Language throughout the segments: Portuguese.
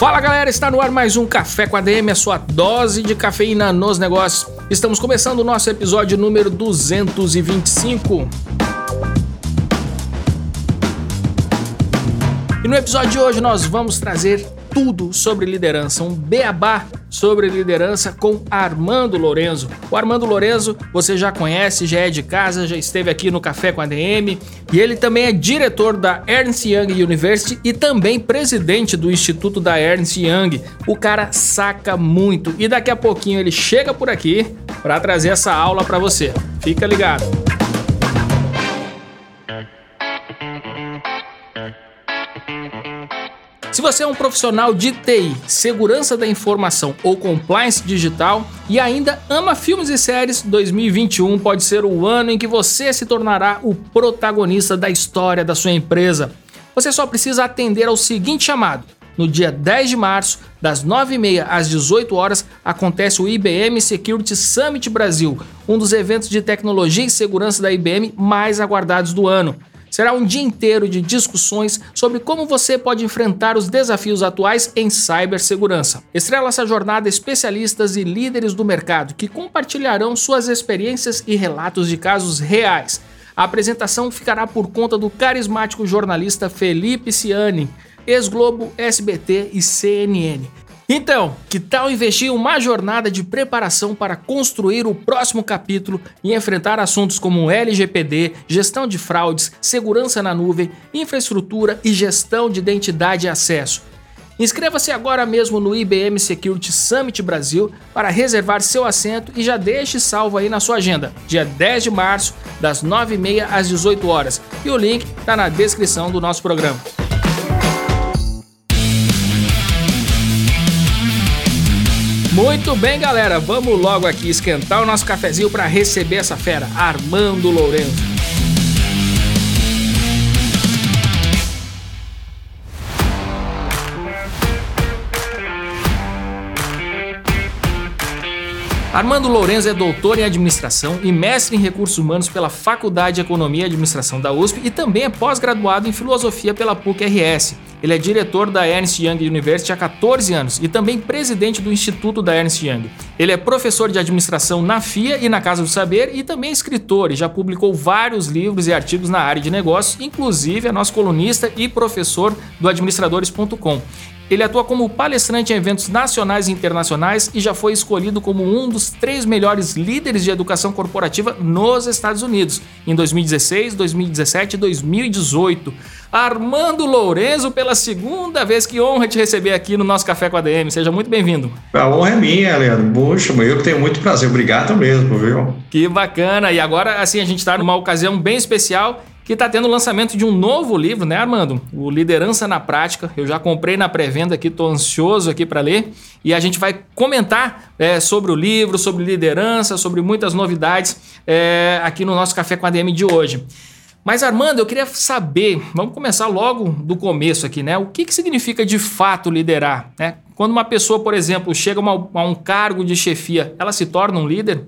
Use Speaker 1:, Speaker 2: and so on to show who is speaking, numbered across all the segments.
Speaker 1: Fala galera, está no ar mais um Café com ADM, a sua dose de cafeína nos negócios. Estamos começando o nosso episódio número 225. E no episódio de hoje nós vamos trazer tudo sobre liderança, um beabá sobre liderança com Armando Lorenzo. O Armando Lorenzo você já conhece, já é de casa, já esteve aqui no Café com a DM e ele também é diretor da Ernst Young University e também presidente do Instituto da Ernst Young. O cara saca muito e daqui a pouquinho ele chega por aqui para trazer essa aula para você. Fica ligado. Se você é um profissional de TI, segurança da informação ou compliance digital e ainda ama filmes e séries, 2021 pode ser o ano em que você se tornará o protagonista da história da sua empresa. Você só precisa atender ao seguinte chamado. No dia 10 de março, das 9h30 às 18 horas, acontece o IBM Security Summit Brasil, um dos eventos de tecnologia e segurança da IBM mais aguardados do ano. Será um dia inteiro de discussões sobre como você pode enfrentar os desafios atuais em cibersegurança. Estrela essa jornada especialistas e líderes do mercado que compartilharão suas experiências e relatos de casos reais. A apresentação ficará por conta do carismático jornalista Felipe Ciani, ex-Globo, SBT e CNN. Então, que tal investir uma jornada de preparação para construir o próximo capítulo e enfrentar assuntos como LGPD, gestão de fraudes, segurança na nuvem, infraestrutura e gestão de identidade e acesso? Inscreva-se agora mesmo no IBM Security Summit Brasil para reservar seu assento e já deixe salvo aí na sua agenda, dia 10 de março, das 9h30 às 18 horas. E o link está na descrição do nosso programa. Muito bem, galera, vamos logo aqui esquentar o nosso cafezinho para receber essa fera, Armando Lourenço. Armando Lourenço é doutor em administração e mestre em recursos humanos pela Faculdade de Economia e Administração da USP e também é pós-graduado em filosofia pela PUC-RS. Ele é diretor da Ernst Young University há 14 anos e também presidente do Instituto da Ernst Young. Ele é professor de administração na FIA e na Casa do Saber e também escritor e já publicou vários livros e artigos na área de negócios, inclusive é nosso colunista e professor do administradores.com. Ele atua como palestrante em eventos nacionais e internacionais e já foi escolhido como um dos três melhores líderes de educação corporativa nos Estados Unidos em 2016, 2017 e 2018. Armando Lourenço, pela segunda vez, que honra te receber aqui no nosso Café com a DM. Seja muito bem-vindo.
Speaker 2: A honra é minha, Leandro. Puxa, eu que tenho muito prazer. Obrigado mesmo, viu?
Speaker 1: Que bacana. E agora, assim, a gente está numa ocasião bem especial que está tendo o lançamento de um novo livro, né, Armando? O Liderança na Prática. Eu já comprei na pré-venda aqui, estou ansioso aqui para ler. E a gente vai comentar é, sobre o livro, sobre liderança, sobre muitas novidades é, aqui no nosso Café com a DM de hoje. Mas, Armando, eu queria saber, vamos começar logo do começo aqui, né? O que, que significa de fato liderar? Né? Quando uma pessoa, por exemplo, chega a um cargo de chefia, ela se torna um líder?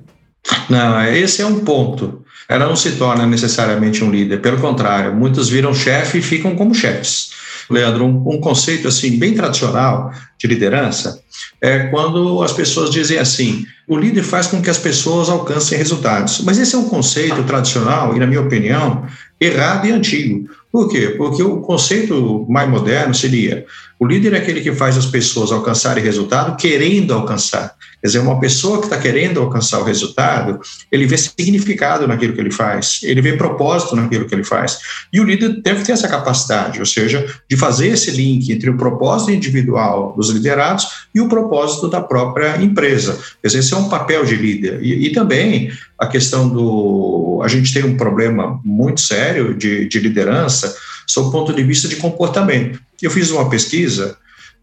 Speaker 2: Não, esse é um ponto ela não se torna necessariamente um líder. Pelo contrário, muitos viram chefe e ficam como chefes. Leandro, um, um, conceito assim bem tradicional de liderança é quando as pessoas dizem assim: o líder faz com que as pessoas alcancem resultados. Mas esse é um conceito tradicional e, na minha opinião, errado e antigo. Por quê? Porque o conceito mais moderno seria: o líder é aquele que faz as pessoas alcançarem resultado querendo alcançar. Quer dizer, uma pessoa que está querendo alcançar o resultado, ele vê significado naquilo que ele faz, ele vê propósito naquilo que ele faz. E o líder deve ter essa capacidade, ou seja, de fazer esse link entre o propósito individual dos liderados e o propósito da própria empresa. Quer dizer, esse é um papel de líder. E, e também a questão do. A gente tem um problema muito sério de, de liderança sob o ponto de vista de comportamento. Eu fiz uma pesquisa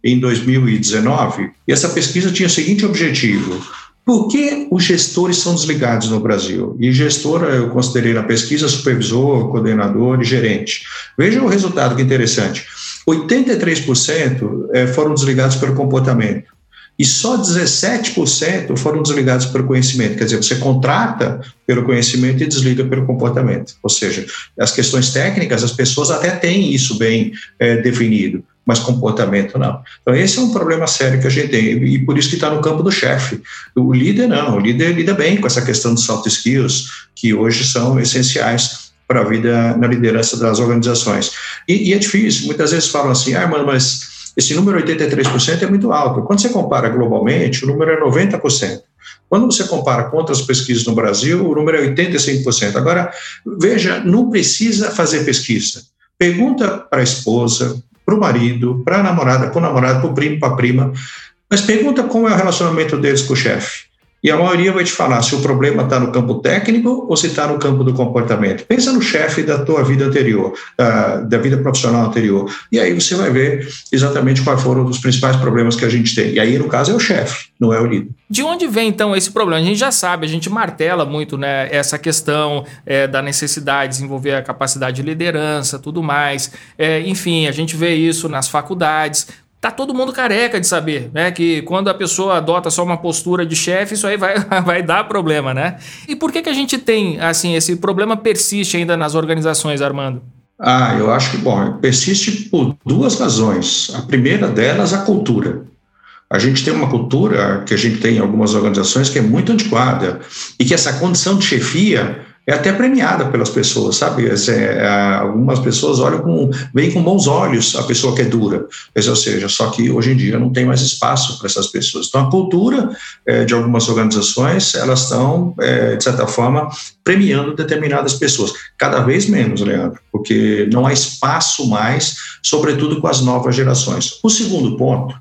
Speaker 2: em 2019, e essa pesquisa tinha o seguinte objetivo: por que os gestores são desligados no Brasil? E gestor, eu considerei na pesquisa supervisor, coordenador e gerente. Veja o resultado que interessante. 83% eh, foram desligados pelo comportamento e só 17% foram desligados pelo conhecimento. Quer dizer, você contrata pelo conhecimento e desliga pelo comportamento. Ou seja, as questões técnicas, as pessoas até têm isso bem é, definido, mas comportamento não. Então, esse é um problema sério que a gente tem, e por isso que está no campo do chefe. O líder não, o líder lida bem com essa questão dos soft skills, que hoje são essenciais para a vida na liderança das organizações. E, e, é difícil, muitas vezes falam assim, ah, mano, mas esse número 83% é muito alto. Quando você compara globalmente, o número é 90%. Quando você compara com outras pesquisas no Brasil, o número é 85%. Agora, veja, não precisa fazer pesquisa. Pergunta para a esposa, para o marido, para a namorada, para o namorado, para o primo, para a prima, mas pergunta como é o relacionamento deles com o chefe. E a maioria vai te falar se o problema está no campo técnico ou se está no campo do comportamento. Pensa no chefe da tua vida anterior, da, da vida profissional anterior. E aí você vai ver exatamente quais foram os principais problemas que a gente tem. E aí, no caso, é o chefe, não é o líder.
Speaker 1: De onde vem, então, esse problema? A gente já sabe, a gente martela muito né, essa questão é, da necessidade de desenvolver a capacidade de liderança, tudo mais. É, enfim, a gente vê isso nas faculdades. Tá todo mundo careca de saber, né? Que quando a pessoa adota só uma postura de chefe, isso aí vai, vai dar problema, né? E por que, que a gente tem, assim, esse problema persiste ainda nas organizações, Armando?
Speaker 2: Ah, eu acho que, bom, persiste por duas razões. A primeira delas, a cultura. A gente tem uma cultura que a gente tem em algumas organizações que é muito antiquada e que essa condição de chefia é até premiada pelas pessoas, sabe? É, algumas pessoas olham com, veem com bons olhos a pessoa que é dura, ou seja, só que hoje em dia não tem mais espaço para essas pessoas. Então, a cultura é, de algumas organizações, elas estão, é, de certa forma, premiando determinadas pessoas, cada vez menos, Leandro, porque não há espaço mais, sobretudo com as novas gerações. O segundo ponto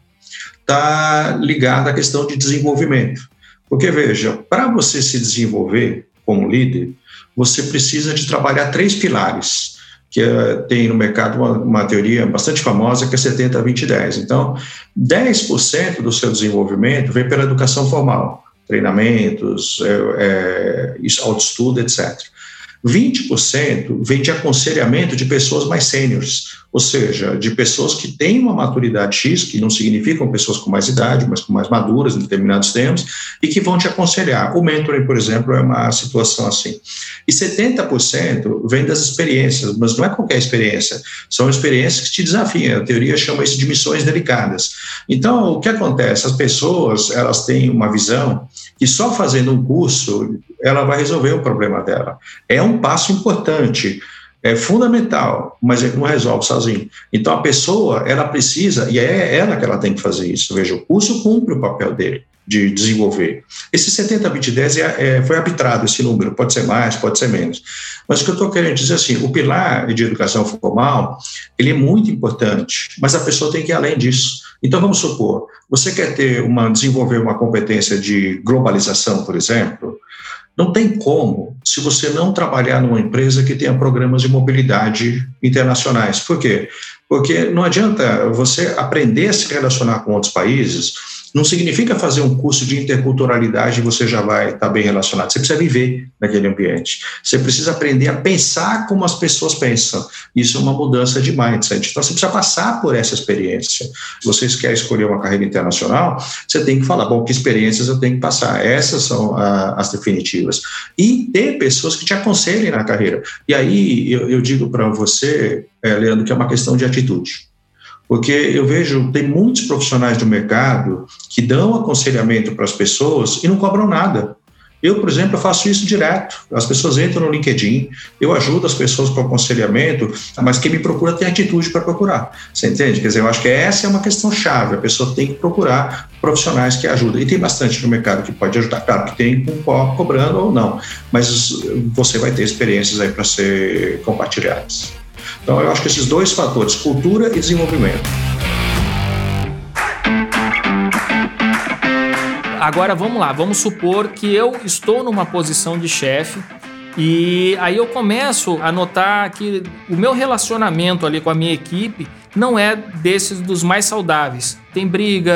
Speaker 2: está ligado à questão de desenvolvimento. Porque, veja, para você se desenvolver como líder, você precisa de trabalhar três pilares, que é, tem no mercado uma, uma, teoria bastante famosa, que é 70, 20, 10. Então, 10% do seu desenvolvimento vem pela educação formal, treinamentos, é, é, autoestudo, etc. 20% vem de aconselhamento de pessoas mais sêniores, ou seja, de pessoas que têm uma maturidade X, que não significam pessoas com mais idade, mas com mais maduras em determinados termos, e que vão te aconselhar. O mentoring, por exemplo, é uma situação assim. E 70% vem das experiências, mas não é qualquer experiência, são experiências que te desafiam. A teoria chama isso de missões delicadas. Então, o que acontece? As pessoas, elas têm uma visão que só fazendo um curso ela vai resolver o problema dela. É um passo importante, é fundamental, mas não resolve sozinho. Então a pessoa, ela precisa, e é ela que ela tem que fazer isso. Veja, o curso cumpre o papel dele de desenvolver. Esse 70, 20, 10 é, é, foi arbitrado esse número, pode ser mais, pode ser menos. Mas o que eu estou querendo dizer assim, o pilar de educação formal, ele é muito importante, mas a pessoa tem que ir além disso. Então vamos supor, você quer ter uma desenvolver uma competência de globalização, por exemplo, não tem como se você não trabalhar numa empresa que tenha programas de mobilidade internacionais. Por quê? Porque não adianta você aprender a se relacionar com outros países não significa fazer um curso de interculturalidade e você já vai estar bem relacionado. Você precisa viver naquele ambiente. Você precisa aprender a pensar como as pessoas pensam. Isso é uma mudança de mindset. Então, você precisa passar por essa experiência. Se vocês querem escolher uma carreira internacional, você tem que falar, bom, que experiências eu tenho que passar? Essas são a, as definitivas. E ter pessoas que te aconselhem na carreira. E aí, eu, eu digo para você, é, Leandro, que é uma questão de atitude. Porque eu vejo, tem muitos profissionais do mercado que dão aconselhamento para as pessoas e não cobram nada. Eu, por exemplo, faço isso direto. As pessoas entram no LinkedIn, eu ajudo as pessoas com aconselhamento, mas quem me procura tem atitude para procurar. Você entende? Quer dizer, eu acho que essa é uma questão chave. A pessoa tem que procurar profissionais que ajudam. E tem bastante no mercado que pode ajudar. Claro que tem com cobrando ou não, mas você vai ter experiências aí para ser compartilhadas. Então, eu acho que esses dois fatores, cultura e desenvolvimento.
Speaker 1: Agora vamos lá, vamos supor que eu estou numa posição de chefe E aí eu começo a notar que o meu relacionamento ali com a minha equipe não é desses dos mais saudáveis. Tem briga,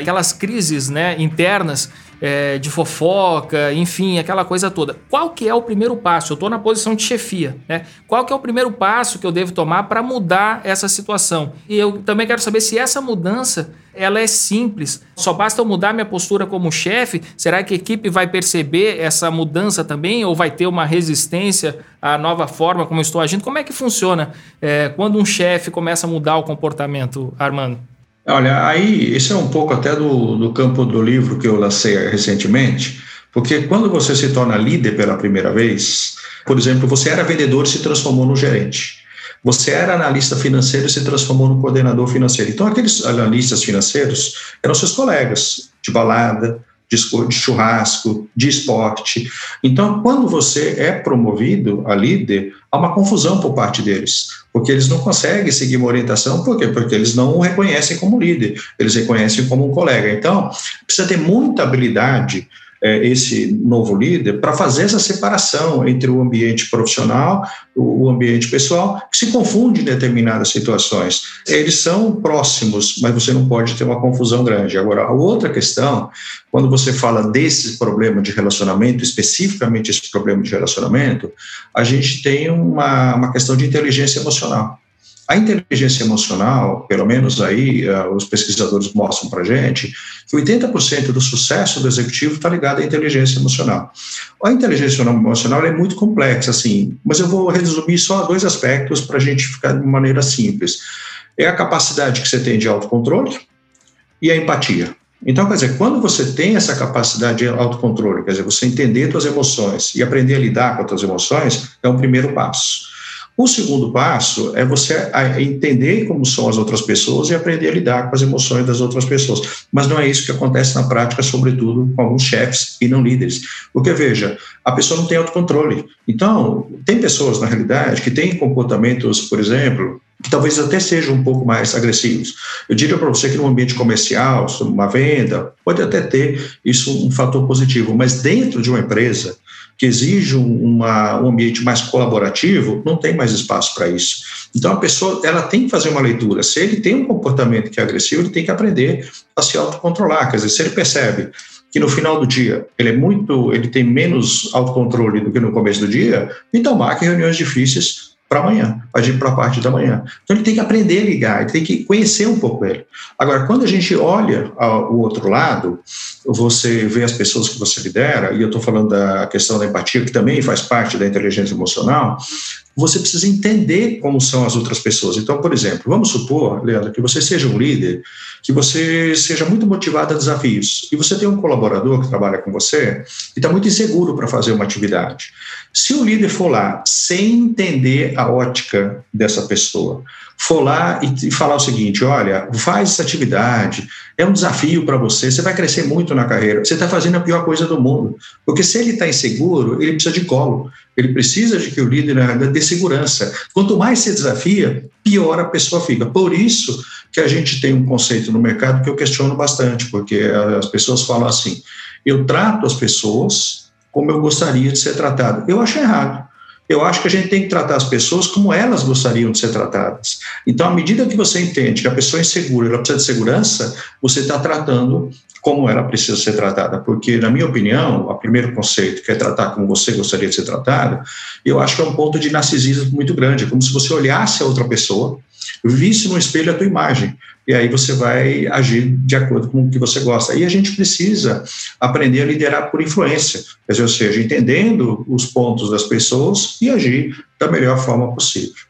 Speaker 1: aquelas crises né, internas é, de fofoca, enfim, aquela coisa toda. Qual que é o primeiro passo? Eu estou na posição de chefia, né? Qual que é o primeiro passo que eu devo tomar para mudar essa situação? E eu também quero saber se essa mudança ela é simples. Só basta eu mudar minha postura como chefe? Será que a equipe vai perceber essa mudança também ou vai ter uma resistência à nova forma como eu estou agindo? Como é que funciona é, quando um chefe começa a mudar o comportamento, Armando?
Speaker 2: Olha, aí, isso é um pouco até do, do campo do livro que eu lancei recentemente, porque quando você se torna líder pela primeira vez, por exemplo, você era vendedor e se transformou no gerente. Você era analista financeiro e se transformou no coordenador financeiro. Então, aqueles analistas financeiros eram seus colegas de balada, de churrasco, de esporte. Então, quando você é promovido a líder, há uma confusão por parte deles, porque eles não conseguem seguir uma orientação, por quê? Porque eles não o reconhecem como líder, eles reconhecem como um colega. Então, precisa ter muita habilidade esse novo líder para fazer essa separação entre o ambiente profissional, o ambiente pessoal, que se confunde em determinadas situações. Eles são próximos, mas você não pode ter uma confusão grande. Agora, a outra questão, quando você fala desse problema de relacionamento, especificamente esse problema de relacionamento, a gente tem uma, uma questão de inteligência emocional. A inteligência emocional, pelo menos aí uh, os pesquisadores mostram para gente, que 80% do sucesso do executivo está ligado à inteligência emocional. A inteligência emocional é muito complexa, assim, mas eu vou resumir só dois aspectos para a gente ficar de maneira simples. É a capacidade que você tem de autocontrole e a empatia. Então, quer dizer, quando você tem essa capacidade de autocontrole, quer dizer, você entender suas emoções e aprender a lidar com as suas emoções, é um primeiro passo. O segundo passo é você entender como são as outras pessoas e aprender a lidar com as emoções das outras pessoas. Mas não é isso que acontece na prática, sobretudo com alguns chefes e não líderes. Porque, veja, a pessoa não tem autocontrole. Então, tem pessoas, na realidade, que têm comportamentos, por exemplo, que talvez até sejam um pouco mais agressivos. Eu diria para você que no ambiente comercial, uma venda, pode até ter isso um fator positivo, mas dentro de uma empresa, que exige uma, um ambiente mais colaborativo, não tem mais espaço para isso. Então a pessoa ela tem que fazer uma leitura. Se ele tem um comportamento que é agressivo, ele tem que aprender a se autocontrolar. Quer dizer, se ele percebe que no final do dia ele é muito, ele tem menos autocontrole do que no começo do dia, então marque reuniões difíceis para amanhã, ir para a parte da manhã. Então ele tem que aprender a ligar, ele tem que conhecer um pouco ele. Agora, quando a gente olha o outro lado, você vê as pessoas que você lidera, e eu estou falando da questão da empatia, que também faz parte da inteligência emocional, você precisa entender como são as outras pessoas. Então, por exemplo, vamos supor, Leandro, que você seja um líder, que você seja muito motivado a desafios, e você tem um colaborador que trabalha com você e está muito inseguro para fazer uma atividade. Se o líder for lá sem entender a ótica dessa pessoa, for lá e, falar o seguinte: olha, faz essa atividade, é um desafio para você, você vai crescer muito na carreira, você está fazendo a pior coisa do mundo. Porque se ele está inseguro, ele precisa de colo, ele precisa de que o líder dê segurança. Quanto mais se desafia, pior a pessoa fica. Por isso que a gente tem um conceito no mercado que eu questiono bastante, porque as pessoas falam assim: eu trato as pessoas como eu gostaria de ser tratado. Eu acho errado eu acho que a gente tem que tratar as pessoas como elas gostariam de ser tratadas. Então, à medida que você entende que a pessoa é insegura, ela precisa de segurança, você está tratando como ela precisa ser tratada. Porque, na minha opinião, o primeiro conceito, que é tratar como você gostaria de ser tratado, eu acho que é um ponto de narcisismo muito grande. É como se você olhasse a outra pessoa, visse no espelho a tua imagem e aí você vai agir de acordo com o que você gosta. E a gente precisa aprender a liderar por influência, ou seja, entendendo os pontos das pessoas e agir da melhor forma possível.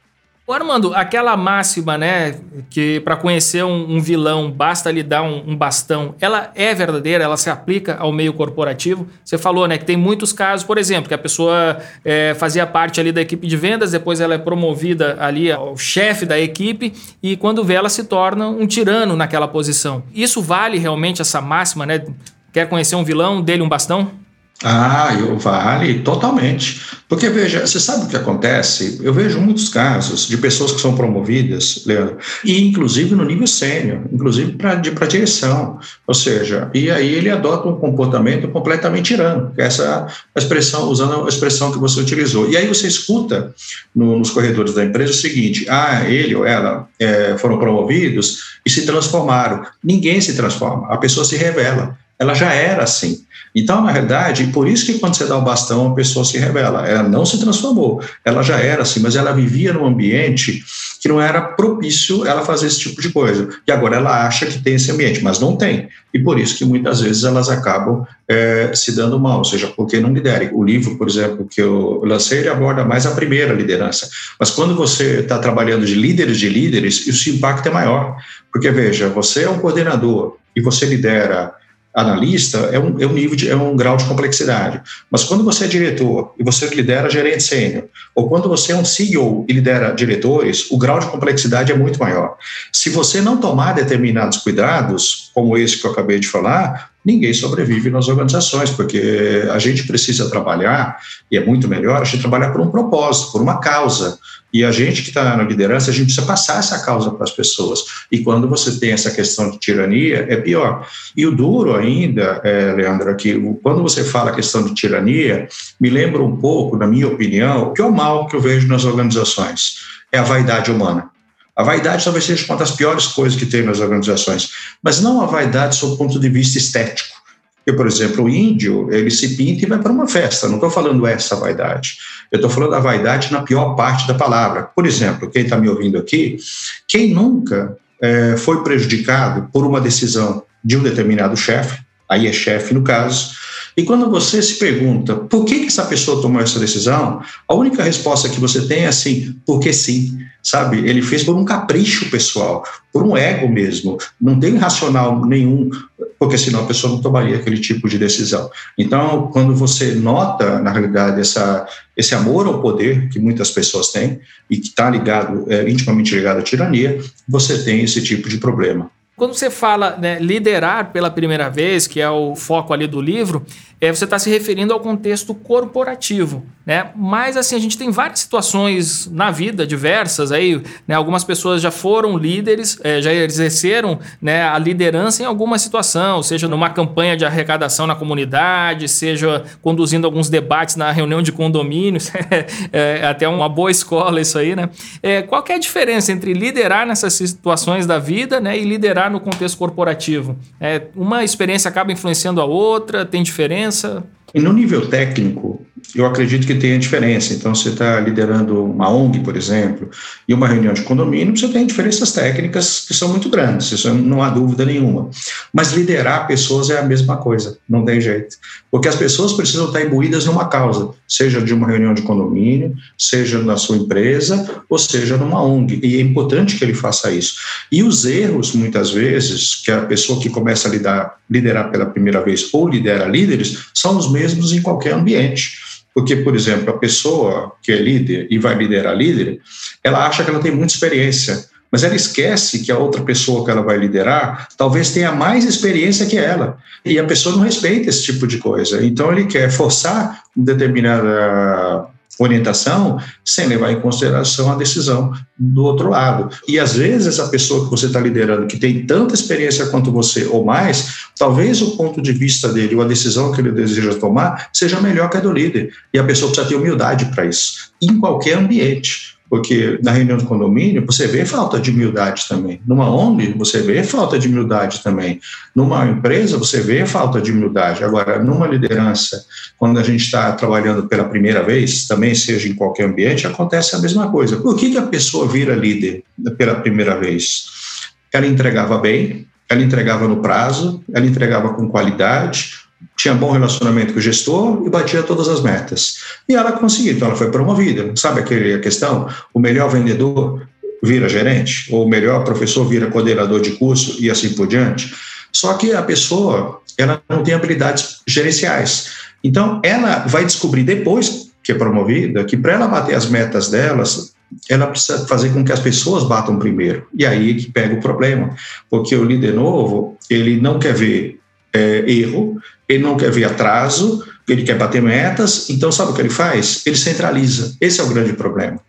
Speaker 1: Ô Armando, aquela máxima, né, que para conhecer um, um, vilão basta lhe dar um, um, bastão, ela é verdadeira? Ela se aplica ao meio corporativo? Você falou, né, que tem muitos casos, por exemplo, que a pessoa é, fazia parte ali da equipe de vendas, depois ela é promovida ali ao chefe da equipe e quando vê ela se torna um tirano naquela posição. Isso vale realmente essa máxima, né? Quer conhecer um vilão, dele um bastão?
Speaker 2: Ah, eu vale totalmente. Porque, veja, você sabe o que acontece? Eu vejo muitos casos de pessoas que são promovidas, Leandro, e inclusive no nível sênior, inclusive para direção. Ou seja, e aí ele adota um comportamento completamente tirano, é essa expressão, usando a expressão que você utilizou. E aí você escuta no, nos corredores da empresa o seguinte: ah, ele ou ela é, foram promovidos e se transformaram. Ninguém se transforma, a pessoa se revela. Ela já era assim. Então, na realidade, por isso que quando você dá o bastão, a pessoa se revela. Ela não se transformou, ela já era assim, mas ela vivia num ambiente que não era propício ela fazer esse tipo de coisa. E agora ela acha que tem esse ambiente, mas não tem. E por isso que muitas vezes elas acabam é, se dando mal, ou seja, porque não liderem. O livro, por exemplo, que eu lancei, ele aborda mais a primeira liderança. Mas quando você está trabalhando de líderes de líderes, isso impacto é maior. Porque, veja, você é um coordenador e você lidera analista é um, é um nível de, é um grau de complexidade. Mas quando você é diretor e você lidera gerente sênior, ou quando você é um CEO e lidera diretores, o grau de complexidade é muito maior. Se você não tomar determinados cuidados, como esse que eu acabei de falar, ninguém sobrevive nas organizações, porque a gente precisa trabalhar, e é muito melhor a gente trabalhar por um propósito, por uma causa. E a gente que está na liderança, a gente precisa passar essa causa para as pessoas. E quando você tem essa questão de tirania, é pior. E o duro ainda, é, Leandro, aqui, quando você fala a questão de tirania, me lembra um pouco, na minha opinião, o que é o mal que eu vejo nas organizações. É a vaidade humana. A vaidade talvez seja uma das piores coisas que tem nas organizações, mas não a vaidade sob o ponto de vista estético. Porque, por exemplo, o índio, ele se pinta e vai para uma festa. Não estou falando essa vaidade. Eu estou falando da vaidade na pior parte da palavra. Por exemplo, quem está me ouvindo aqui, quem nunca é, foi prejudicado por uma decisão de um determinado chefe, aí é chefe no caso, e quando você se pergunta por que, que essa pessoa tomou essa decisão, a única resposta que você tem é assim, porque sim, sabe? Ele fez por um capricho pessoal, por um ego mesmo, não tem racional nenhum, porque senão a pessoa não tomaria aquele tipo de decisão. Então, quando você nota, na realidade, essa, esse amor ao poder que muitas pessoas têm e que está ligado, é, intimamente ligado à tirania, você tem esse tipo de problema.
Speaker 1: Quando você fala né, liderar pela primeira vez, que é o foco ali do livro, é, você está se referindo ao contexto corporativo, né? Mas assim a gente tem várias situações na vida diversas aí, né? Algumas pessoas já foram líderes, é, já exerceram né, a liderança em alguma situação, seja numa campanha de arrecadação na comunidade, seja conduzindo alguns debates na reunião de condomínios, é, é até uma boa escola isso aí, né? É, qual é a diferença entre liderar nessas situações da vida, né, e liderar no contexto corporativo? É, uma experiência acaba influenciando a outra, tem diferença?
Speaker 2: E no nível técnico, eu acredito que tenha diferença. Então, você está liderando uma ONG, por exemplo, e uma reunião de condomínio, você tem diferenças técnicas que são muito grandes, isso não há dúvida nenhuma. Mas liderar pessoas é a mesma coisa, não tem jeito. Porque as pessoas precisam estar imbuídas numa causa, seja de uma reunião de condomínio, seja na sua empresa, ou seja numa ONG. E é importante que ele faça isso. E os erros, muitas vezes, que a pessoa que começa a lidar, liderar pela primeira vez ou lidera líderes, são os mesmos em qualquer ambiente. Porque, por exemplo, a pessoa que é líder e vai liderar líder, ela acha que ela tem muita experiência, mas ela esquece que a outra pessoa que ela vai liderar talvez tenha mais experiência que ela. E a pessoa não respeita esse tipo de coisa. Então, ele quer forçar determinada orientação sem levar em consideração a decisão do outro lado. E às vezes essa pessoa que você está liderando, que tem tanta experiência quanto você ou mais, talvez o ponto de vista dele ou a decisão que ele deseja tomar seja melhor que a do líder. E a pessoa precisa ter humildade para isso, em qualquer ambiente. Porque na reunião de condomínio você vê falta de humildade também. Numa ONG você vê falta de humildade também. Numa empresa você vê falta de humildade. Agora, numa liderança, quando a gente está trabalhando pela primeira vez, também seja em qualquer ambiente, acontece a mesma coisa. Por que, que a pessoa vira líder pela primeira vez? Ela entregava bem, ela entregava no prazo, ela entregava com qualidade, tinha bom relacionamento com o gestor e batia todas as metas. E ela conseguiu, então ela foi promovida. Sabe aquele, a questão? O melhor vendedor vira gerente, ou o melhor professor vira coordenador de curso e assim por diante. Só que a pessoa, ela não tem habilidades gerenciais. Então, ela vai descobrir depois que é promovida que para ela bater as metas delas, ela precisa fazer com que as pessoas batam primeiro. E aí que pega o problema, porque o líder novo, ele não quer ver é, erro, ele não quer ver atraso, ele quer bater metas, então sabe o que ele faz? Ele centraliza. Esse é o grande problema.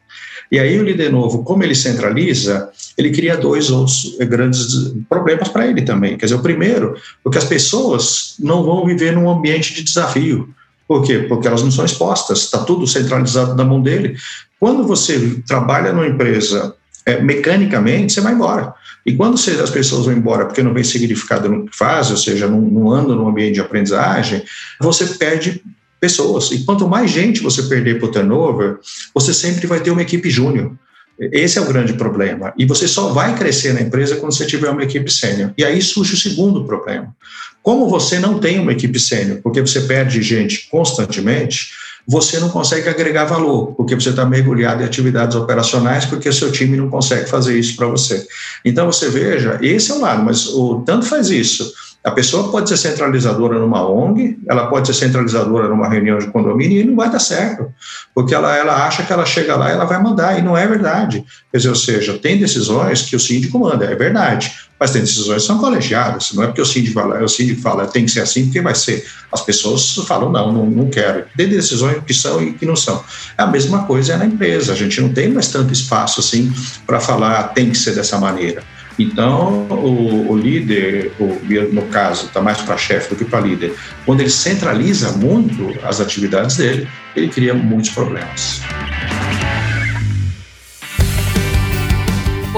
Speaker 2: E aí o líder novo, como ele centraliza, ele cria dois outros grandes problemas para ele também. Quer dizer, o primeiro, porque as pessoas não vão viver num ambiente de desafio. Por quê? Porque elas não são expostas, está tudo centralizado na mão dele. Quando você trabalha numa empresa é, mecanicamente, você vai embora. E quando você, as pessoas vão embora porque não vem significado no que faz, ou seja, não, não andam no ambiente de aprendizagem, você perde pessoas. E quanto mais gente você perder para o turnover, você sempre vai ter uma equipe júnior. Esse é o grande problema. E você só vai crescer na empresa quando você tiver uma equipe sênior. E aí surge o segundo problema. Como você não tem uma equipe sênior, porque você perde gente constantemente, você não consegue agregar valor, porque você está mergulhado em atividades operacionais, porque seu time não consegue fazer isso para você. Então, você veja, esse é o lado, mas o tanto faz isso a pessoa pode ser centralizadora numa ONG, ela pode ser centralizadora numa reunião de condomínio e não vai dar certo, porque ela, ela acha que ela chega lá e ela vai mandar, e não é verdade. Quer dizer, ou seja, tem decisões que o síndico manda, é verdade, mas tem decisões que são colegiadas, não é porque o síndico fala, o síndico fala tem que ser assim, porque vai ser. As pessoas falam, não, não, não quero. Tem decisões que são e que não são. A mesma coisa é na empresa, a gente não tem mais tanto espaço assim para falar tem que ser dessa maneira. Então, o, o líder, o, no caso, está mais para chefe do que para líder, quando ele centraliza muito as atividades dele, ele cria muitos problemas.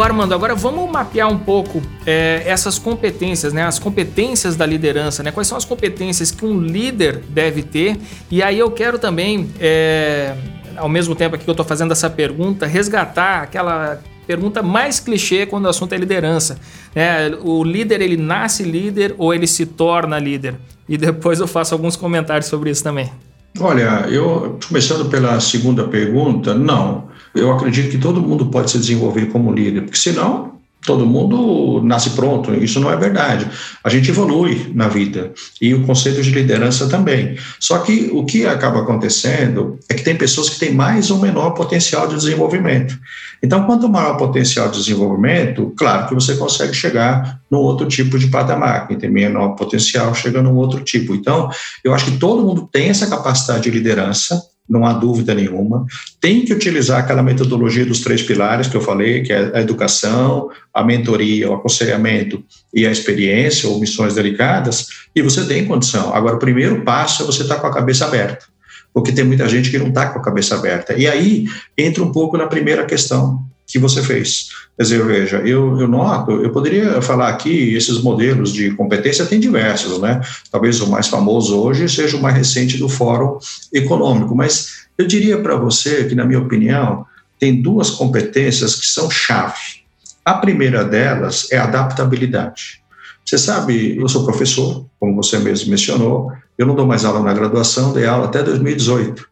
Speaker 1: Armando, agora vamos mapear um pouco é, essas competências, né? As competências da liderança, né? Quais são as competências que um líder deve ter? E aí eu quero também, é, ao mesmo tempo que eu estou fazendo essa pergunta, resgatar aquela pergunta mais clichê quando o assunto é liderança. É, o líder, ele nasce líder ou ele se torna líder? E depois eu faço alguns comentários sobre isso também.
Speaker 2: Olha, eu começando pela segunda pergunta, não. Eu acredito que todo mundo pode se desenvolver como líder, porque senão todo mundo nasce pronto, isso não é verdade. A gente evolui na vida e o conceito de liderança também. Só que o que acaba acontecendo é que tem pessoas que têm mais ou menor potencial de desenvolvimento. Então, quanto maior o potencial de desenvolvimento, claro que você consegue chegar num outro tipo de patamar. Quem tem menor potencial chega num outro tipo. Então, eu acho que todo mundo tem essa capacidade de liderança, não há dúvida nenhuma. Tem que utilizar aquela metodologia dos três pilares que eu falei, que é a educação, a mentoria, o aconselhamento e a experiência ou missões delicadas, e você tem condição. Agora, o primeiro passo é você estar tá com a cabeça aberta, porque tem muita gente que não está com a cabeça aberta. E aí entra um pouco na primeira questão, que você fez. Quer dizer, veja, eu, eu noto, eu poderia falar aqui, esses modelos de competência tem diversos, né? Talvez o mais famoso hoje seja o mais recente do Fórum Econômico, mas eu diria para você que, na minha opinião, tem duas competências que são chave. A primeira delas é adaptabilidade. Você sabe, eu sou professor, como você mesmo mencionou, eu não dou mais aula na graduação, dei aula até 2018.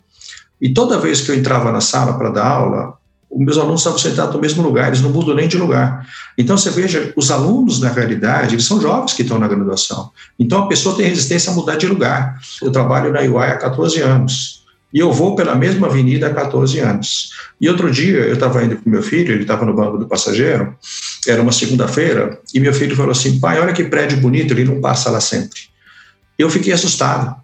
Speaker 2: E toda vez que eu entrava na sala para dar aula, os meus alunos estavam sentados no mesmo lugar, eles não mudam nem de lugar. Então, você veja, os alunos, na realidade, eles são jovens que estão na graduação. Então, a pessoa tem resistência a mudar de lugar. Eu trabalho na UI há 14 anos. E eu vou pela mesma avenida há 14 anos. E outro dia, eu estava indo com meu filho, ele estava no banco do passageiro, era uma segunda-feira, e meu filho falou assim: pai, olha que prédio bonito, ele não passa lá sempre. Eu fiquei assustado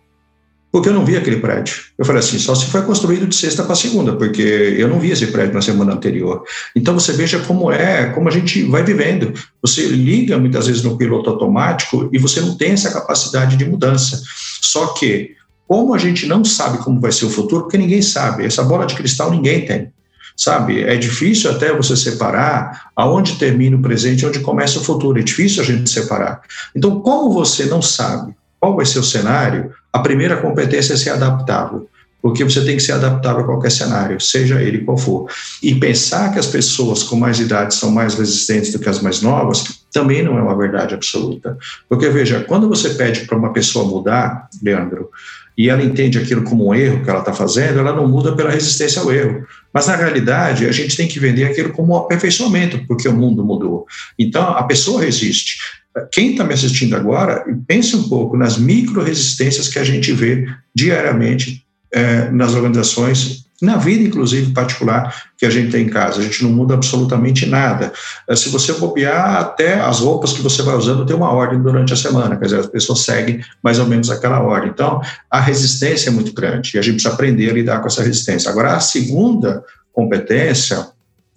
Speaker 2: porque eu não vi aquele prédio. Eu falei assim, só se foi construído de sexta para segunda, porque eu não vi esse prédio na semana anterior. Então você veja como é, como a gente vai vivendo. Você liga muitas vezes no piloto automático e você não tem essa capacidade de mudança. Só que, como a gente não sabe como vai ser o futuro, porque ninguém sabe, essa bola de cristal ninguém tem. Sabe, é difícil até você separar aonde termina o presente e onde começa o futuro. É difícil a gente separar. Então, como você não sabe qual vai ser o cenário, a primeira competência é ser adaptável, porque você tem que ser adaptável a qualquer cenário, seja ele qual for. E pensar que as pessoas com mais idade são mais resistentes do que as mais novas também não é uma verdade absoluta. Porque, veja, quando você pede para uma pessoa mudar, Leandro, e ela entende aquilo como um erro que ela está fazendo, ela não muda pela resistência ao erro. Mas, na realidade, a gente tem que vender aquilo como um aperfeiçoamento, porque o mundo mudou. Então, a pessoa resiste quem está me assistindo agora, pense um pouco nas micro-resistências que a gente vê diariamente é, nas organizações na vida, inclusive, particular que a gente tem em casa. A gente não muda absolutamente nada. Eh, se você copiar, até as roupas que você vai usando tem uma ordem durante a semana, quer dizer, as pessoas seguem mais ou menos aquela ordem. Então, a resistência é muito grande e a gente precisa aprender a lidar com essa resistência. Agora, a segunda competência,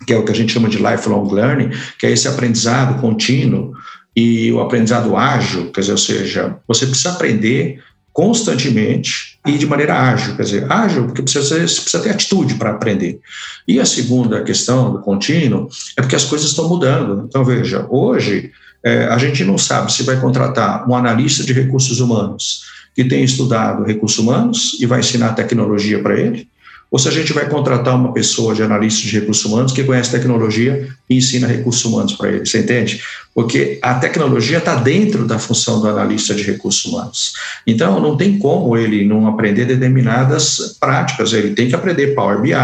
Speaker 2: que é o que a gente chama de lifelong learning, que é esse aprendizado contínuo e o aprendizado ágil, quer dizer, ou seja, você precisa aprender constantemente e de maneira ágil, quer dizer, ágil porque precisa, precisa ter atitude para aprender. E a segunda questão do contínuo é porque as coisas estão mudando. Então, veja, hoje é, a gente não sabe se vai contratar um analista de recursos humanos que tem estudado recursos humanos e vai ensinar tecnologia para ele, ou se a gente vai contratar uma pessoa de analista de recursos humanos que conhece tecnologia e ensina recursos humanos para ele, você entende? Porque a tecnologia está dentro da função do analista de recursos humanos. Então, não tem como ele não aprender determinadas práticas, ele tem que aprender Power BI,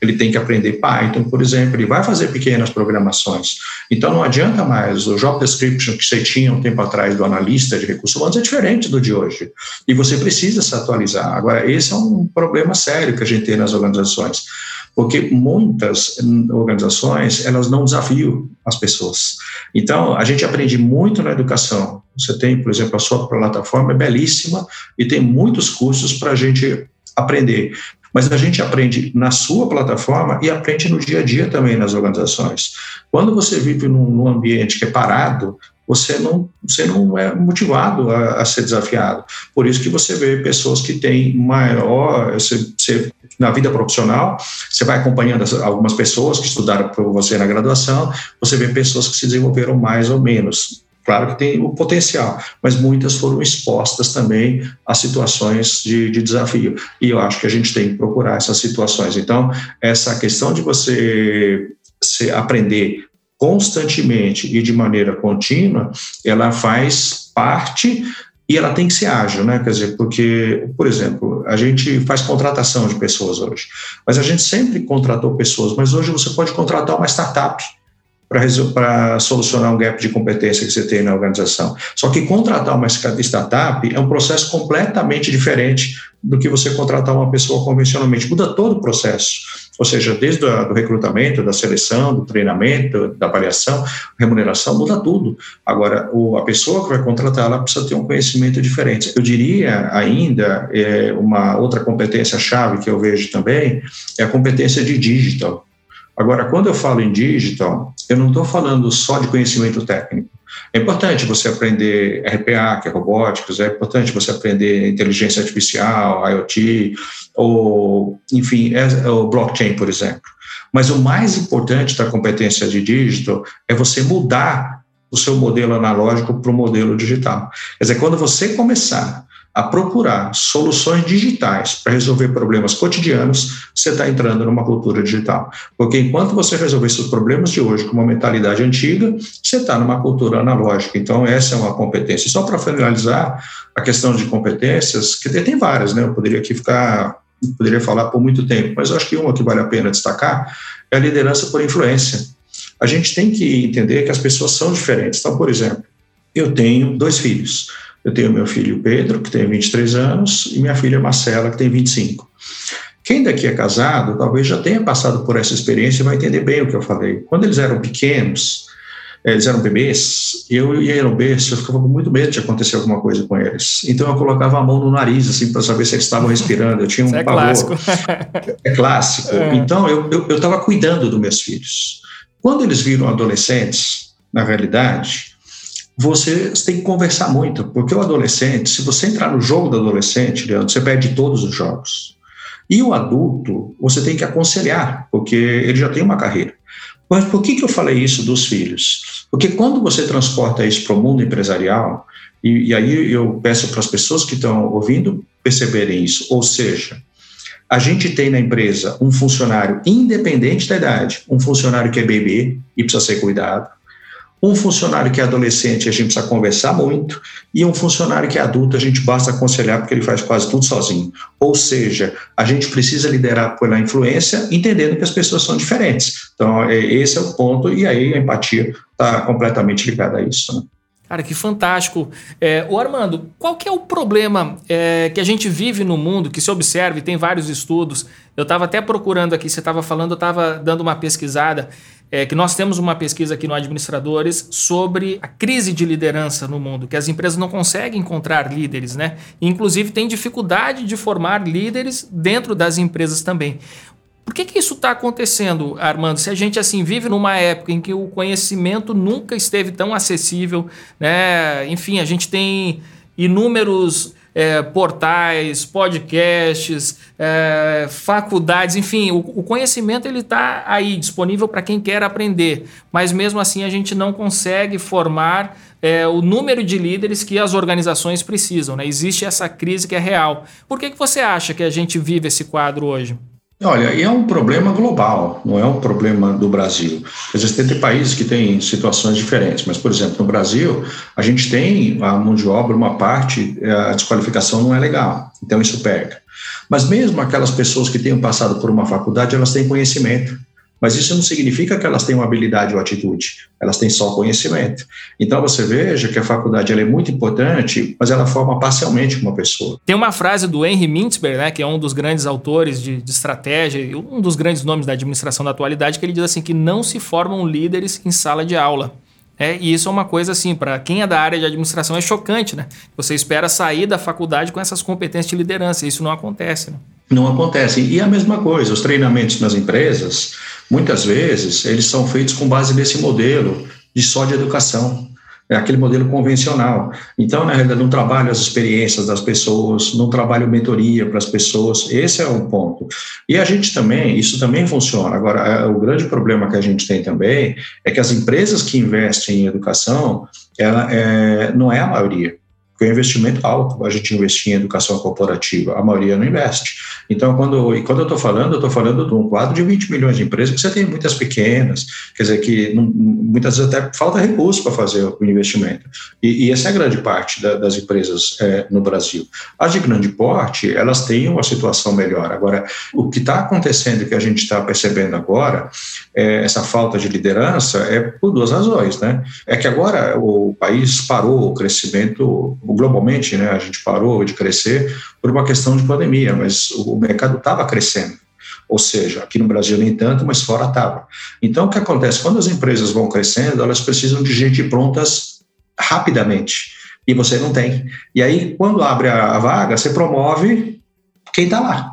Speaker 2: ele tem que aprender Python, por exemplo, ele vai fazer pequenas programações. Então, não adianta mais, o job description que você tinha um tempo atrás do analista de recursos humanos é diferente do de hoje, e você precisa se atualizar. Agora, esse é um problema sério que a gente tem nas organizações, porque muitas organizações elas não desafiam as pessoas. Então a gente aprende muito na educação. Você tem, por exemplo, a sua plataforma é belíssima e tem muitos cursos para a gente aprender. Mas a gente aprende na sua plataforma e aprende no dia a dia também nas organizações. Quando você vive num, num ambiente que é parado, você não, você não é motivado a, a, ser desafiado. Por isso que você vê pessoas que têm maior, você, você, na vida profissional, você vai acompanhando algumas pessoas que estudaram para você na graduação, você vê pessoas que se desenvolveram mais ou menos. Claro que tem o potencial, mas muitas foram expostas também a situações de, de desafio. E eu acho que a gente tem que procurar essas situações. Então, essa questão de você se aprender constantemente e de maneira contínua, ela faz parte e ela tem que ser ágil, né? Quer dizer, porque, por exemplo, a gente faz contratação de pessoas hoje, mas a gente sempre contratou pessoas, mas hoje você pode contratar uma startup para solucionar um gap de competência que você tem na organização. Só que contratar uma startup é um processo completamente diferente do que você contratar uma pessoa convencionalmente. Muda todo o processo. Ou seja, desde o recrutamento, da seleção, do treinamento, da avaliação, remuneração, muda tudo. Agora, o, a pessoa que vai contratar, ela precisa ter um conhecimento diferente. Eu diria ainda, é, uma outra competência-chave que eu vejo também, é a competência de digital. Agora, quando eu falo em digital, eu não estou falando só de conhecimento técnico. É importante você aprender RPA, que é robóticos, é importante você aprender inteligência artificial, IoT, ou, enfim, é, é o blockchain, por exemplo. Mas o mais importante da competência de digital é você mudar o seu modelo analógico para o modelo digital. Quer dizer, quando você começar a procurar soluções digitais para resolver problemas cotidianos, você está entrando numa cultura digital. Porque enquanto você resolver esses problemas de hoje com uma mentalidade antiga, você está numa cultura analógica. Então, essa é uma competência. Só para finalizar, a questão de competências, que tem várias, né? Eu poderia aqui ficar, poderia falar por muito tempo, mas acho que uma que vale a pena destacar é a liderança por influência. A gente tem que entender que as pessoas são diferentes. Então, por exemplo, eu tenho dois filhos. Eu tenho meu filho Pedro, que tem 23 anos, e minha filha Marcela, que tem 25. Quem daqui é casado, talvez já tenha passado por essa experiência e vai entender bem o que eu falei. Quando eles eram pequenos, eh, eles eram bebês, eu ia no berço, eu ficava com muito medo de acontecer alguma coisa com eles. Então eu colocava a mão no nariz, assim, para saber se eles estavam respirando. Eu tinha um
Speaker 1: Isso é pavor. clássico.
Speaker 2: é clássico. É. Então eu estava cuidando dos meus filhos. Quando eles viram adolescentes, na realidade, você tem que conversar muito, porque o adolescente, se você entrar no jogo do adolescente, Leandro, você perde todos os jogos. E o adulto, você tem que aconselhar, porque ele já tem uma carreira. Mas por que, que eu falei isso dos filhos? Porque quando você transporta isso para o mundo empresarial, e, e aí eu peço para as pessoas que estão ouvindo perceberem isso, ou seja, a gente tem na empresa um funcionário independente da idade, um funcionário que é bebê e precisa ser cuidado, um funcionário que é adolescente, a gente precisa conversar muito, e um funcionário que é adulto, a gente basta aconselhar porque ele faz quase tudo sozinho. Ou seja, a gente precisa liderar pela influência, entendendo que as pessoas são diferentes. Então, é, esse é o ponto, e aí a empatia está completamente ligada a isso. Né?
Speaker 1: Cara, que fantástico. É, o Armando, qual que é o problema é, que a gente vive no mundo, que se observa, e tem vários estudos. Eu estava até procurando aqui, você estava falando, eu estava dando uma pesquisada, é, que nós temos uma pesquisa aqui no Administradores sobre a crise de liderança no mundo, que as empresas não conseguem encontrar líderes, né? inclusive tem dificuldade de formar líderes dentro das empresas também. Por que, que isso está acontecendo, Armando? Se a gente assim vive numa época em que o conhecimento nunca esteve tão acessível, né? Enfim, a gente tem inúmeros é, portais, podcasts, é, faculdades, enfim, o, o conhecimento ele está aí disponível para quem quer aprender, mas mesmo assim a gente não consegue formar é, o número de líderes que as organizações precisam. Né? Existe essa crise que é real. Por que, que você acha que a gente vive esse quadro hoje?
Speaker 2: Olha, e é um problema global, não é um problema do Brasil. Existem tem países que têm situações diferentes, mas, por exemplo, no Brasil, a gente tem a mão de obra, uma parte, é, a desqualificação não é legal, então isso pega. Mas mesmo aquelas pessoas que tenham passado por uma faculdade, elas têm conhecimento. Mas isso não significa que elas têm uma habilidade ou atitude, elas têm só conhecimento. Então você veja que a faculdade é muito importante, mas ela forma parcialmente uma pessoa.
Speaker 1: Tem uma frase do Henry Mintzberg, né, que é um dos grandes autores de, de estratégia um dos grandes nomes da administração da atualidade, que ele diz assim que não se formam líderes em sala de aula. É, e isso é uma coisa assim, para quem é da área de administração é chocante, né? Você espera sair da faculdade com essas competências de liderança, e isso não acontece. Né?
Speaker 2: Não acontece. E a mesma coisa, os treinamentos nas empresas, muitas vezes, eles são feitos com base nesse modelo de só de educação é aquele modelo convencional. Então, na realidade, não trabalho as experiências das pessoas, não trabalho mentoria para as pessoas, esse é um ponto. E a gente também, isso também funciona. Agora, é, o grande problema que a gente tem também é que as empresas que investem em educação, ela é, não é a maioria porque é um investimento alto a gente investir em educação corporativa, a maioria não investe. Então, quando, e quando eu estou falando, eu estou falando de um quadro de 20 milhões de empresas, que você tem muitas pequenas, quer dizer, que não, muitas vezes até falta recurso para fazer o investimento. E, e, essa é a grande parte da, das empresas é, no Brasil. As de grande porte, elas têm uma situação melhor. Agora, o que está acontecendo, que a gente está percebendo agora, é, essa falta de liderança é por duas razões, né? É que agora o país parou o crescimento globalmente, né, a gente parou de crescer por uma questão de pandemia, mas o mercado estava crescendo. Ou seja, aqui no Brasil nem tanto, mas fora estava. Então, o que acontece? Quando as empresas vão crescendo, elas precisam de gente prontas rapidamente. E você não tem. E aí, quando abre a vaga, você promove quem está lá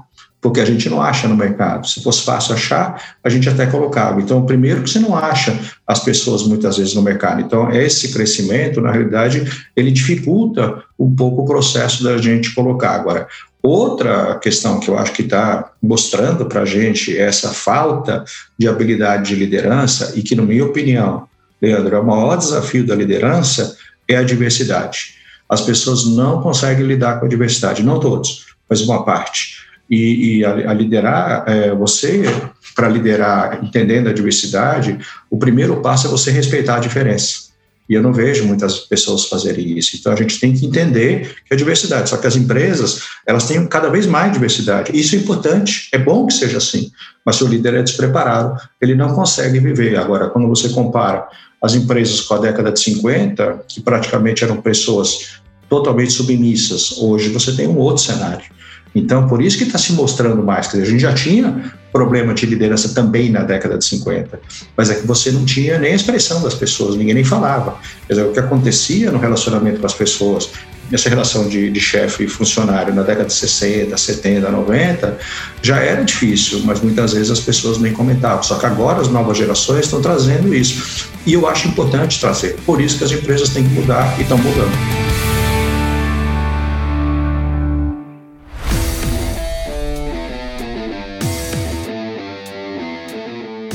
Speaker 2: porque a gente não acha no mercado. Se fosse fácil achar, a gente até colocava. Então, primeiro que você não acha as pessoas muitas vezes no mercado. Então, esse crescimento, na realidade, ele dificulta um pouco o processo da gente colocar. Agora, outra questão que eu acho que está mostrando para a gente essa falta de habilidade de liderança e que, na minha opinião, Leandro, é o maior desafio da liderança é a diversidade. As pessoas não conseguem lidar com a diversidade, não todos, mas uma parte e, e a, a, liderar, é, você, para liderar entendendo a diversidade, o primeiro passo é você respeitar a diferença. E eu não vejo muitas pessoas fazerem isso. Então a gente tem que entender que a diversidade. Só que as empresas elas têm cada vez mais diversidade. Isso é importante, é bom que seja assim. Mas se o líder é despreparado, ele não consegue viver. Agora, quando você compara as empresas com a década de 50, que praticamente eram pessoas totalmente submissas, hoje você tem um outro cenário. Então, por isso que está se mostrando mais. Dizer, a gente já tinha problema de liderança também na década de 50, mas é que você não tinha nem a expressão das pessoas, ninguém nem falava. Dizer, o que acontecia no relacionamento com as pessoas, essa relação de, de chefe e funcionário na década de 60, 70, 90, já era difícil, mas muitas vezes as pessoas nem comentavam. Só que agora as novas gerações estão trazendo isso. E eu acho importante trazer. Por isso que as empresas têm que mudar e estão mudando.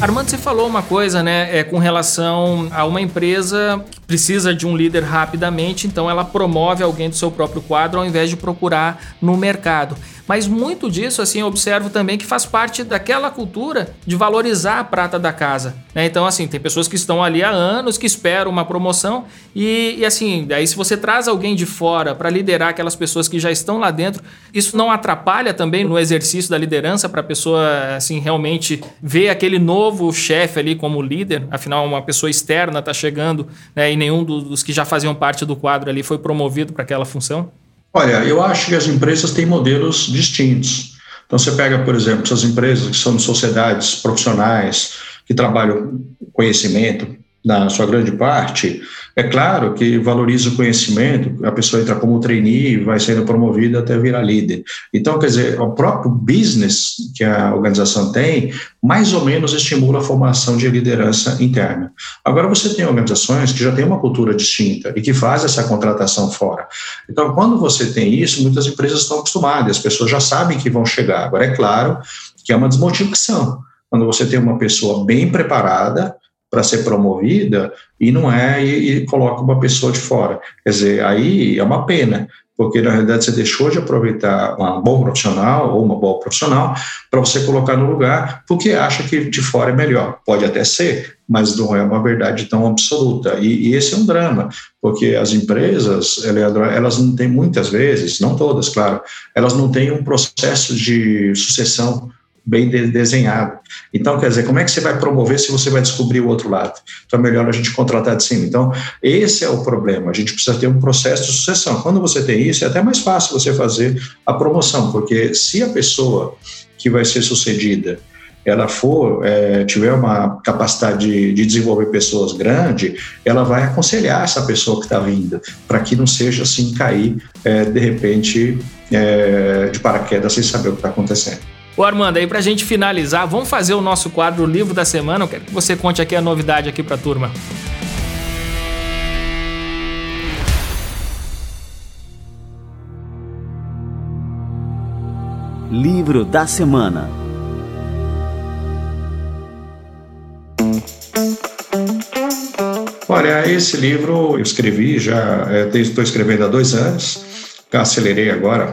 Speaker 1: Armando, você falou uma coisa, né, é, com relação a uma empresa que precisa de um líder rapidamente, então ela promove alguém do seu próprio quadro ao invés de procurar no mercado. Mas muito disso, assim, eu observo também que faz parte daquela cultura de valorizar a prata da casa. Né? Então, assim, tem pessoas que estão ali há anos, que esperam uma promoção e, e assim, daí se você traz alguém de fora para liderar aquelas pessoas que já estão lá dentro, isso não atrapalha também no exercício da liderança para a pessoa, assim, realmente ver aquele novo chefe ali como líder, afinal, uma pessoa externa está chegando né, e nenhum dos que já faziam parte do quadro ali foi promovido para aquela função?
Speaker 2: Olha, eu acho que as empresas têm modelos distintos. Então, você pega, por exemplo, essas empresas que são de sociedades profissionais, que trabalham conhecimento, na sua grande parte, é claro que valoriza o conhecimento, a pessoa entra como trainee vai sendo promovida até virar líder. Então, quer dizer, o próprio business que a organização tem, mais ou menos estimula a formação de liderança interna. Agora, você tem organizações que já têm uma cultura distinta e que fazem essa contratação fora. Então, quando você tem isso, muitas empresas estão acostumadas, as pessoas já sabem que vão chegar. Agora, é claro que é uma desmotivação. Quando você tem uma pessoa bem preparada, para ser promovida e não é e, e, coloca uma pessoa de fora. Quer dizer, aí é uma pena, porque na realidade você deixou de aproveitar um bom profissional ou uma boa profissional para você colocar no lugar porque acha que de fora é melhor. Pode até ser, mas não é uma verdade tão absoluta. E, e esse é um drama, porque as empresas, elas não têm muitas vezes, não todas, claro, elas não têm um processo de sucessão bem de, desenhado. Então, quer dizer, como é que você vai promover se você vai descobrir o outro lado? Então, é melhor a gente contratar de cima. Então, esse é o problema. A gente precisa ter um processo de sucessão. Quando você tem isso, é até mais fácil você fazer a promoção, porque se a pessoa que vai ser sucedida ela for é, tiver uma capacidade de, de, desenvolver pessoas grande, ela vai aconselhar essa pessoa que está vindo para que não seja assim cair é, de repente é, de paraquedas sem saber o que está acontecendo.
Speaker 1: Ô Armando, aí pra gente finalizar, vamos fazer o nosso quadro Livro da Semana. Eu quero que você conte aqui a novidade aqui pra turma.
Speaker 3: Livro da Semana
Speaker 2: Olha, esse livro eu escrevi já, é, estou escrevendo há dois anos, acelerei agora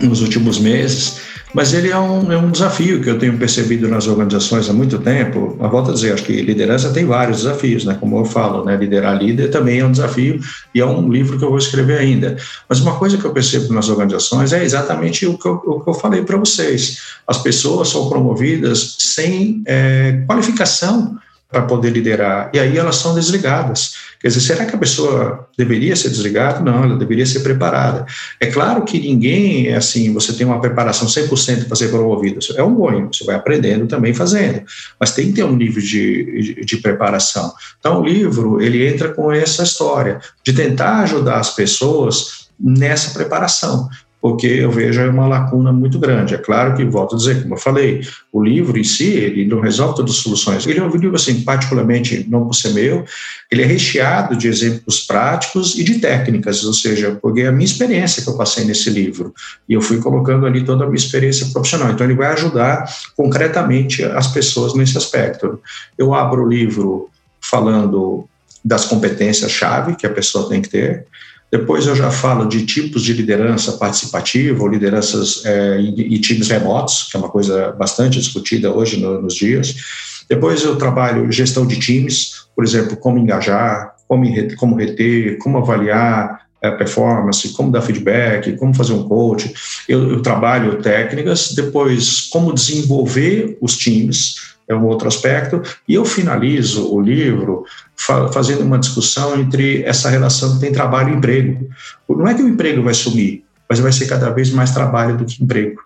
Speaker 2: nos últimos meses. Mas ele é um, é um desafio que eu tenho percebido nas organizações há muito tempo. A volta a dizer, acho que liderança tem vários desafios, né? Como eu falo, né? Liderar líder também é um desafio e é um livro que eu vou escrever ainda. Mas uma coisa que eu percebo nas organizações é exatamente o que eu, o que eu falei para vocês. As pessoas são promovidas sem é, qualificação para poder liderar. E aí elas são desligadas. Quer dizer, será que a pessoa deveria ser desligada? Não, ela deveria ser preparada. É claro que ninguém é assim, você tem uma preparação 100% para ser promovido. É um ganho, você vai aprendendo também fazendo. Mas tem que ter um nível de, de, de preparação. Então, o livro, ele entra com essa história de tentar ajudar as pessoas nessa preparação porque eu vejo uma lacuna muito grande. É claro que, volto a dizer, como eu falei, o livro em si, ele não resolve todas as soluções. Ele é um livro, assim, particularmente, não por ser meu, ele é recheado de exemplos práticos e de técnicas, ou seja, porque é a minha experiência que eu passei nesse livro, e eu fui colocando ali toda a minha experiência profissional. Então, ele vai ajudar concretamente as pessoas nesse aspecto. Eu abro o livro falando das competências-chave que a pessoa tem que ter, depois eu já falo de tipos de liderança participativa ou lideranças é, e, times remotos, que é uma coisa bastante discutida hoje no, nos dias. Depois eu trabalho gestão de times, por exemplo, como engajar, como, como reter, como avaliar a performance, como dar feedback, como fazer um coach. Eu, eu trabalho técnicas, depois como desenvolver os times, é um outro aspecto, e eu finalizo o livro fazendo uma discussão entre essa relação que tem trabalho e emprego. Não é que o emprego vai sumir, mas vai ser cada vez mais trabalho do que emprego.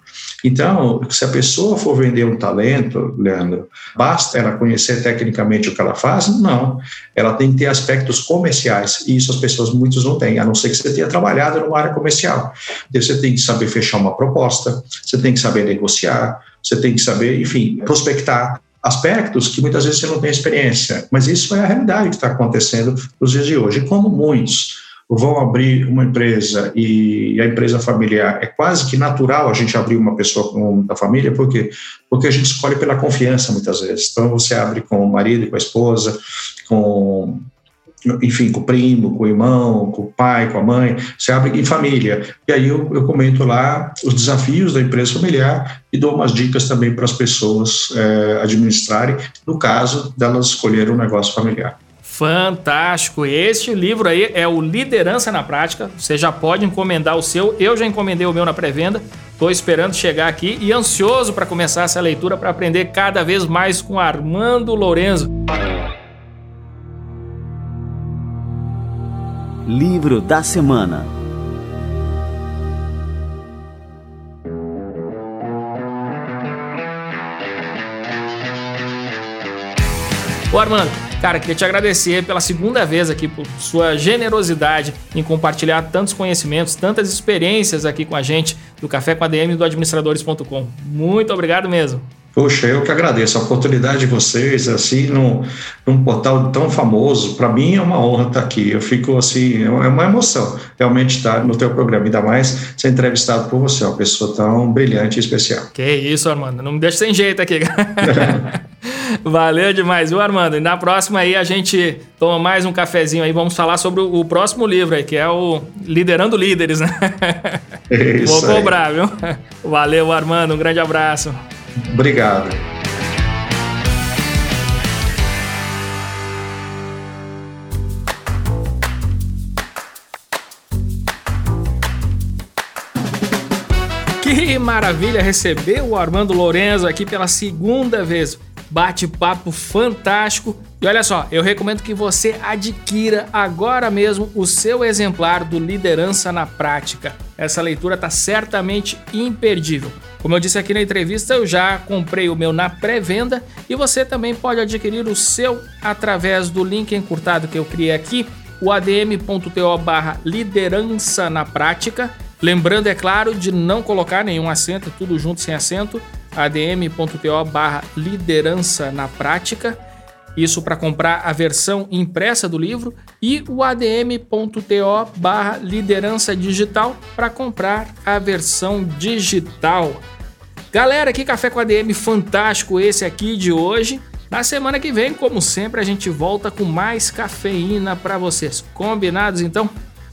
Speaker 2: Então, se a pessoa for vender um talento, Leandro, basta ela conhecer tecnicamente o que ela faz? Não. Ela tem que ter aspectos comerciais, e isso as pessoas muitos não têm, a não ser que você tenha trabalhado numa área comercial. Então, você tem que saber fechar uma proposta, você tem que saber negociar, você tem que saber, enfim, prospectar aspectos que muitas vezes você não tem experiência, mas isso é a realidade que está acontecendo nos dias de hoje. E como muitos vão abrir uma empresa e a empresa familiar é quase que natural a gente abrir uma pessoa com, da família, porque porque a gente escolhe pela confiança muitas vezes. Então você abre com o marido, com a esposa, com enfim, com o primo, com o irmão, com o pai, com a mãe, você abre em família. E aí eu, eu comento lá os desafios da empresa familiar e dou umas dicas também para as pessoas é, administrarem, no caso delas escolherem um negócio familiar.
Speaker 1: Fantástico! Este livro aí é o Liderança na Prática. Você já pode encomendar o seu. Eu já encomendei o meu na pré-venda. Estou esperando chegar aqui e ansioso para começar essa leitura para aprender cada vez mais com Armando Lourenço.
Speaker 3: Livro da Semana.
Speaker 1: Ô Armando, cara, queria te agradecer pela segunda vez aqui por sua generosidade em compartilhar tantos conhecimentos, tantas experiências aqui com a gente do Café com ADM e do administradores.com. Muito obrigado mesmo.
Speaker 2: Poxa, eu que agradeço a oportunidade de vocês, assim, num, num portal tão famoso. Para mim é uma honra estar aqui. Eu fico, assim, é uma emoção realmente estar no teu programa, ainda mais ser entrevistado por você, uma pessoa tão brilhante e especial.
Speaker 1: Que isso, Armando. Não me deixa sem jeito aqui. Valeu demais, viu, Armando? E na próxima aí a gente toma mais um cafezinho aí. Vamos falar sobre o, próximo livro aí, que é o Liderando Líderes, né?
Speaker 2: Isso
Speaker 1: Vou cobrar, aí. viu? Valeu, Armando. Um grande abraço.
Speaker 2: Obrigado.
Speaker 1: Que maravilha receber o Armando Lorenzo aqui pela segunda vez. Bate-papo fantástico. E olha só, eu recomendo que você adquira agora mesmo o seu exemplar do Liderança na Prática. Essa leitura está certamente imperdível. Como eu disse aqui na entrevista, eu já comprei o meu na pré-venda e você também pode adquirir o seu através do link encurtado que eu criei aqui, o adm.to barra liderança na prática. Lembrando, é claro, de não colocar nenhum acento, tudo junto sem acento, adm.to barra liderança na prática. Isso para comprar a versão impressa do livro e o adm.to barra liderança digital para comprar a versão digital. Galera, que café com ADM fantástico esse aqui de hoje. Na semana que vem, como sempre, a gente volta com mais cafeína para vocês. Combinados então?